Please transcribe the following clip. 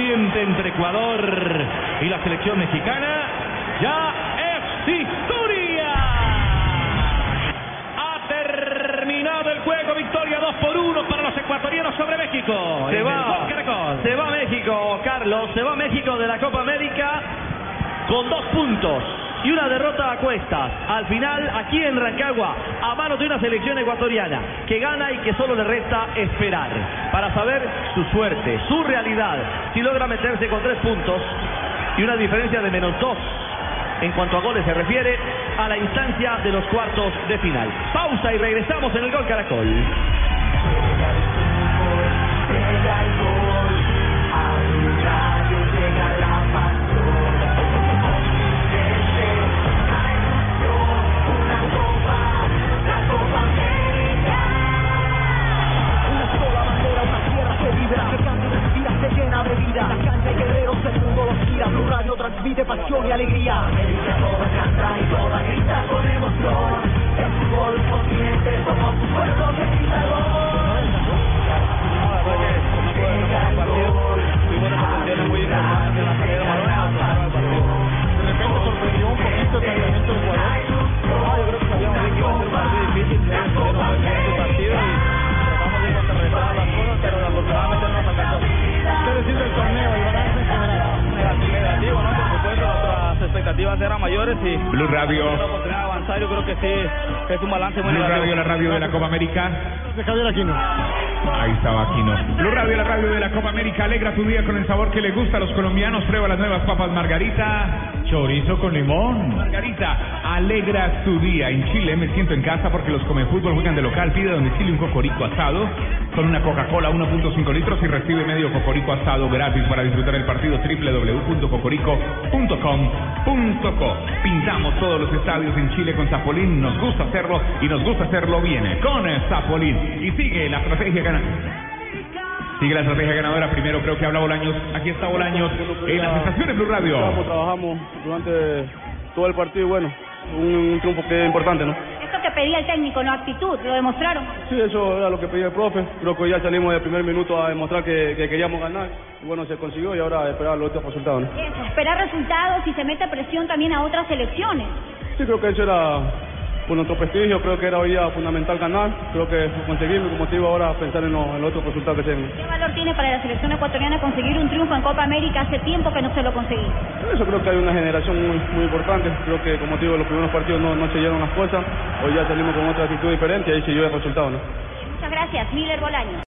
Entre Ecuador y la selección mexicana, ya es historia. Ha terminado el juego, victoria 2 por 1 para los ecuatorianos sobre México. En va, se va México, Carlos, se va México de la Copa América con dos puntos y una derrota a cuestas. Al final, aquí en Rancagua, a manos de una selección ecuatoriana que gana y que solo le resta esperar para saber su suerte, su realidad, si logra meterse con tres puntos y una diferencia de menos dos en cuanto a goles se refiere a la instancia de los cuartos de final. Pausa y regresamos en el Gol Caracol. Y alegría. América toda canta y toda grita con emoción. El fútbol continente, somos un pueblo que expectativas eran mayores y... Blue Radio. La avanzar, yo creo que sí, es un balance muy Blue negativo. Radio, la radio de la Copa América. De Javier Aquino. Ahí estaba Aquino. Blue Radio, la radio de la Copa América. Alegra tu día con el sabor que le gusta a los colombianos. Prueba las nuevas papas Margarita. Chorizo con limón. Margarita, alegra tu día. En Chile me siento en casa porque los come fútbol juegan de local. Pide a domicilio un cocorico asado con una Coca-Cola 1.5 litros y recibe medio cocorico asado gratis para disfrutar el partido www.cocorico.com.co. Pintamos todos los estadios en Chile con Zapolín. Nos gusta hacerlo y nos gusta hacerlo bien con Zapolín. Y sigue la estrategia ganadora. Sigue la estrategia ganadora. Primero creo que habla Bolaños. Aquí está Bolaños en las estaciones Blue Radio. Trabajamos, trabajamos durante todo el partido bueno, un, un triunfo que es importante, ¿no? Esto que pedía el técnico, no actitud, lo demostraron. Sí, eso era lo que pedía el profe. Creo que ya salimos del primer minuto a demostrar que, que queríamos ganar. Y bueno, se consiguió y ahora esperar los otros resultados. ¿no? Eso, esperar resultados y se mete presión también a otras selecciones. Sí, creo que eso era por nuestro prestigio. Creo que era hoy día fundamental ganar. Creo que lo conseguimos. Como digo, ahora pensar en, los en los otros resultados que tenemos. ¿Qué valor tiene para la selección ecuatoriana conseguir un triunfo en Copa América? Hace tiempo que no se lo conseguí. Eso creo que hay una generación muy, muy importante. Creo que, como digo, los primeros partidos no, no se dieron las cosas. Hoy ya salimos con otra actitud diferente y ahí se dio el resultado. ¿no? Muchas gracias, Miller Bolaño.